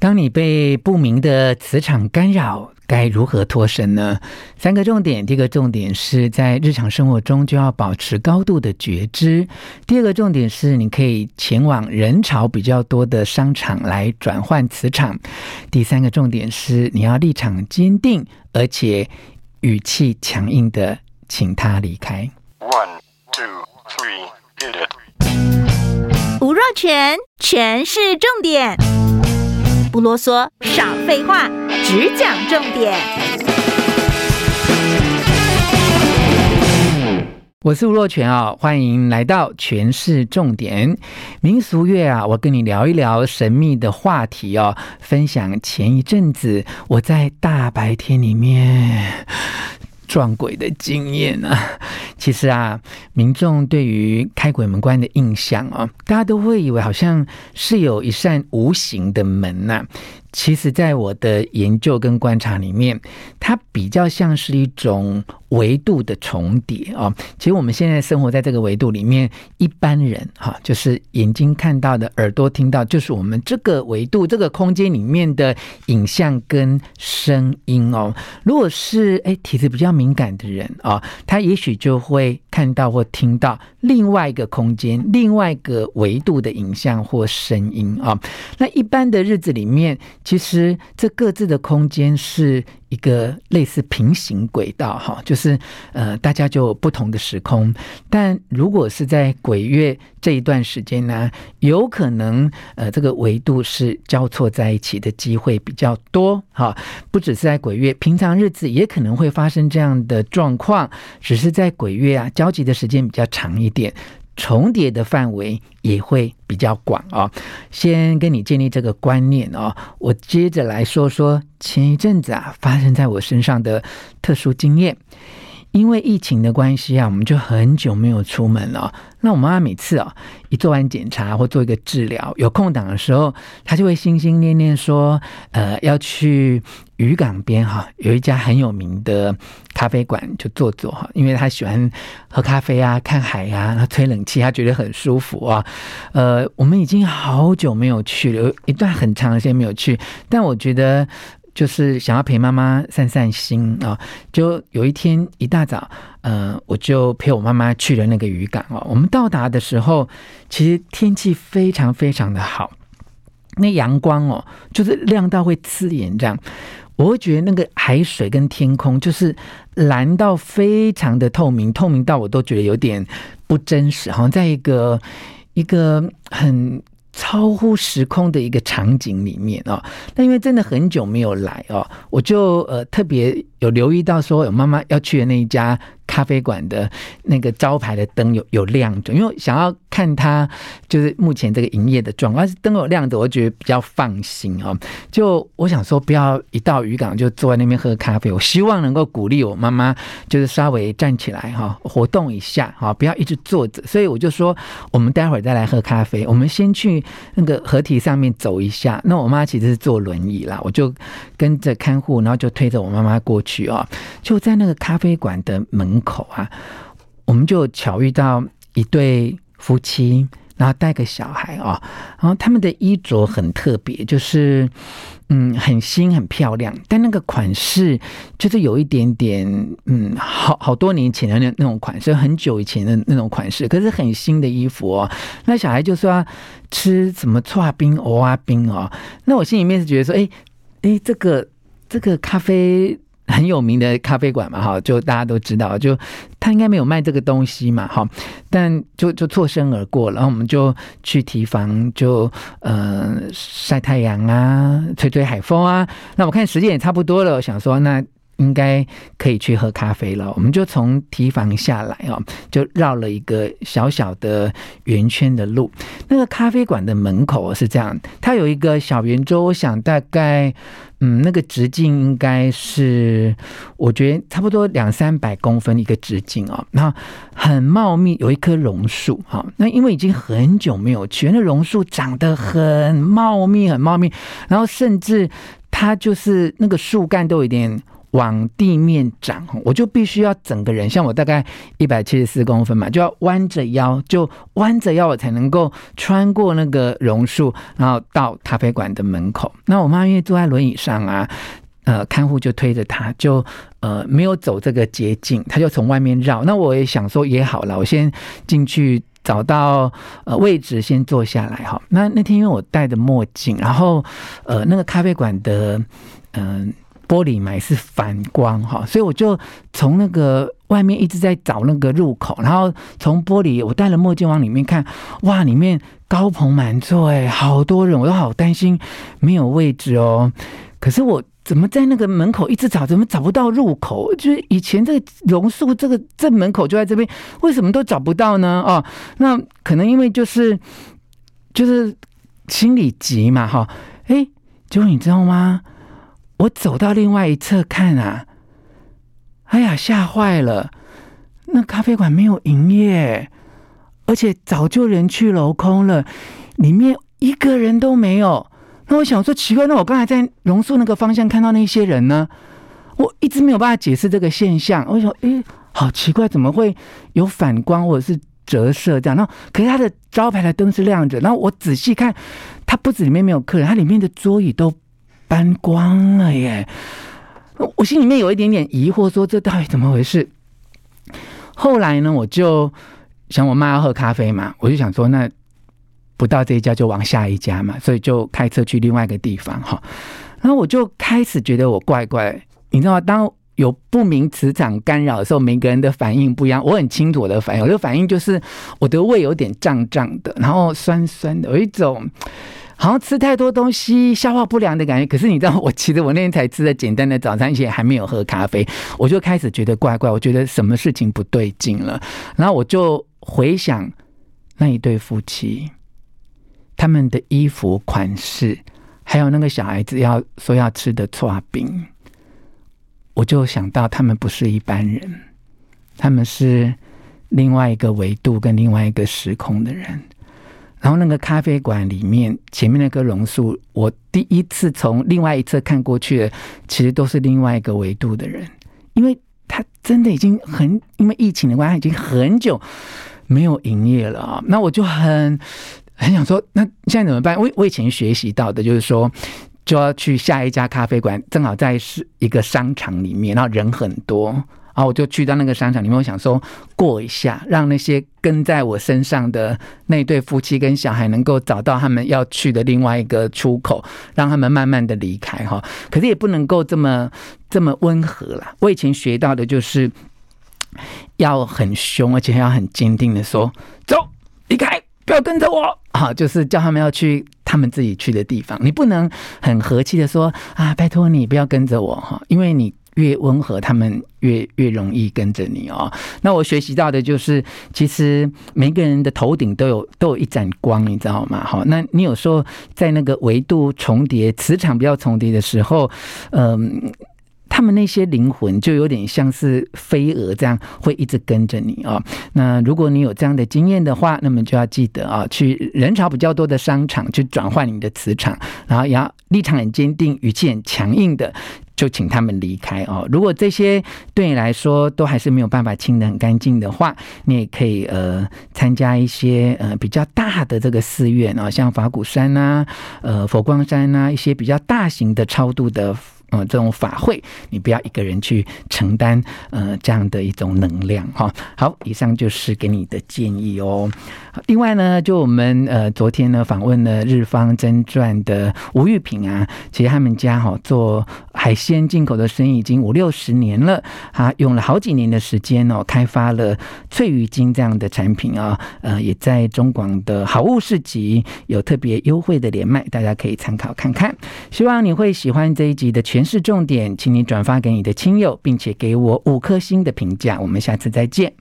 当你被不明的磁场干扰，该如何脱身呢？三个重点：第一个重点是在日常生活中就要保持高度的觉知；第二个重点是你可以前往人潮比较多的商场来转换磁场；第三个重点是你要立场坚定，而且语气强硬的请他离开。One, two, three, hit it！吴若权，权式重点。不啰嗦，少废话，只讲重点。我是吴若全啊，欢迎来到全市重点民俗乐啊，我跟你聊一聊神秘的话题哦，分享前一阵子我在大白天里面撞鬼的经验啊。其实啊，民众对于开鬼门关的印象啊，大家都会以为好像是有一扇无形的门呐、啊。其实，在我的研究跟观察里面，它比较像是一种维度的重叠哦。其实我们现在生活在这个维度里面，一般人哈，就是眼睛看到的、耳朵听到，就是我们这个维度、这个空间里面的影像跟声音哦。如果是诶体质比较敏感的人啊，他也许就会看到或听到另外一个空间、另外一个维度的影像或声音啊。那一般的日子里面，其实这各自的空间是一个类似平行轨道，哈，就是呃，大家就不同的时空。但如果是在鬼月这一段时间呢，有可能呃，这个维度是交错在一起的机会比较多，哈。不只是在鬼月，平常日子也可能会发生这样的状况，只是在鬼月啊，交集的时间比较长一点。重叠的范围也会比较广哦。先跟你建立这个观念哦。我接着来说说前一阵子啊发生在我身上的特殊经验。因为疫情的关系啊，我们就很久没有出门了。那我妈妈每次啊一做完检查或做一个治疗，有空档的时候，她就会心心念念说，呃，要去渔港边哈，有一家很有名的咖啡馆就坐坐哈，因为她喜欢喝咖啡啊、看海啊、吹冷气，她觉得很舒服啊。呃，我们已经好久没有去了，有一段很长的时间没有去，但我觉得。就是想要陪妈妈散散心啊，就有一天一大早，呃，我就陪我妈妈去了那个渔港哦。我们到达的时候，其实天气非常非常的好，那阳光哦，就是亮到会刺眼这样。我会觉得那个海水跟天空就是蓝到非常的透明，透明到我都觉得有点不真实，好像在一个一个很。超乎时空的一个场景里面哦，那因为真的很久没有来哦，我就呃特别有留意到说，有妈妈要去的那一家。咖啡馆的那个招牌的灯有有亮着，因为想要看它就是目前这个营业的状况，是灯有亮着，我觉得比较放心哦。就我想说，不要一到渔港就坐在那边喝咖啡，我希望能够鼓励我妈妈，就是稍微站起来哈，活动一下哈，不要一直坐着。所以我就说，我们待会儿再来喝咖啡，我们先去那个河堤上面走一下。那我妈其实是坐轮椅啦，我就跟着看护，然后就推着我妈妈过去啊，就在那个咖啡馆的门口啊，我们就巧遇到一对夫妻，然后带个小孩啊，然后他们的衣着很特别，就是嗯，很新很漂亮，但那个款式就是有一点点嗯，好好多年前的那那种款式，很久以前的那种款式，可是很新的衣服哦。那小孩就说吃什么剉冰、蚵仔冰哦，那我心里面是觉得说，哎哎，这个这个咖啡。很有名的咖啡馆嘛，哈，就大家都知道，就他应该没有卖这个东西嘛，哈，但就就错身而过，然后我们就去提防，就呃晒太阳啊，吹吹海风啊。那我看时间也差不多了，我想说那。应该可以去喝咖啡了，我们就从堤防下来哦，就绕了一个小小的圆圈的路。那个咖啡馆的门口是这样，它有一个小圆桌，我想大概嗯，那个直径应该是我觉得差不多两三百公分一个直径哦，然后很茂密，有一棵榕树哈。那因为已经很久没有去，那榕树长得很茂密，很茂密，然后甚至它就是那个树干都有点。往地面长，我就必须要整个人，像我大概一百七十四公分嘛，就要弯着腰，就弯着腰，我才能够穿过那个榕树，然后到咖啡馆的门口。那我妈因为坐在轮椅上啊，呃，看护就推着她，就呃没有走这个捷径，她就从外面绕。那我也想说也好了，我先进去找到呃位置，先坐下来哈。那那天因为我戴的墨镜，然后呃那个咖啡馆的嗯。玻璃嘛是反光哈，所以我就从那个外面一直在找那个入口，然后从玻璃我戴了墨镜往里面看，哇，里面高朋满座哎，好多人，我都好担心没有位置哦。可是我怎么在那个门口一直找，怎么找不到入口？就是以前这个榕树这个正门口就在这边，为什么都找不到呢？哦，那可能因为就是就是心里急嘛哈，哎，结果你知道吗？我走到另外一侧看啊，哎呀，吓坏了！那咖啡馆没有营业，而且早就人去楼空了，里面一个人都没有。那我想说奇怪，那我刚才在榕树那个方向看到那些人呢？我一直没有办法解释这个现象。我想，哎，好奇怪，怎么会有反光或者是折射这样？然后，可是它的招牌的灯是亮着。然后我仔细看，它不止里面没有客人，它里面的桌椅都。搬光了耶！我心里面有一点点疑惑，说这到底怎么回事？后来呢，我就想我妈要喝咖啡嘛，我就想说，那不到这一家就往下一家嘛，所以就开车去另外一个地方哈。然后我就开始觉得我怪怪，你知道吗？当有不明磁场干扰的时候，每个人的反应不一样。我很清楚我的反应，我的反应就是我的胃有点胀胀的，然后酸酸的，有一种。好像吃太多东西，消化不良的感觉。可是你知道，我其实我那天才吃了简单的早餐，而且还没有喝咖啡，我就开始觉得怪怪，我觉得什么事情不对劲了。然后我就回想那一对夫妻，他们的衣服款式，还有那个小孩子要说要吃的剉冰，我就想到他们不是一般人，他们是另外一个维度跟另外一个时空的人。然后那个咖啡馆里面前面那棵榕树，我第一次从另外一侧看过去的，其实都是另外一个维度的人，因为他真的已经很因为疫情的关系，已经很久没有营业了。那我就很很想说，那现在怎么办？我我以前学习到的就是说，就要去下一家咖啡馆，正好在是一个商场里面，然后人很多。然后我就去到那个商场里面，我想说过一下，让那些跟在我身上的那对夫妻跟小孩能够找到他们要去的另外一个出口，让他们慢慢的离开哈。可是也不能够这么这么温和啦。我以前学到的就是要很凶，而且要很坚定的说：“走，离开，不要跟着我。”好，就是叫他们要去他们自己去的地方。你不能很和气的说：“啊，拜托你不要跟着我哈，因为你。”越温和，他们越越容易跟着你哦。那我学习到的就是，其实每个人的头顶都有都有一盏光，你知道吗？好，那你有时候在那个维度重叠、磁场比较重叠的时候，嗯。他们那些灵魂就有点像是飞蛾这样，会一直跟着你啊。那如果你有这样的经验的话，那么就要记得啊，去人潮比较多的商场去转换你的磁场，然后要立场很坚定、语气很强硬的，就请他们离开哦。如果这些对你来说都还是没有办法清得很干净的话，你也可以呃参加一些呃比较大的这个寺院啊，像法鼓山呐、呃佛光山呐，一些比较大型的超度的。呃，这种法会，你不要一个人去承担，呃，这样的一种能量哈。好，以上就是给你的建议哦。另外呢，就我们呃昨天呢访问了日方真传的吴玉萍啊，其实他们家哈做海鲜进口的生意已经五六十年了，他用了好几年的时间哦，开发了翠鱼精这样的产品啊，呃，也在中广的好物市集有特别优惠的连麦，大家可以参考看看。希望你会喜欢这一集的全是重点，请你转发给你的亲友，并且给我五颗星的评价。我们下次再见。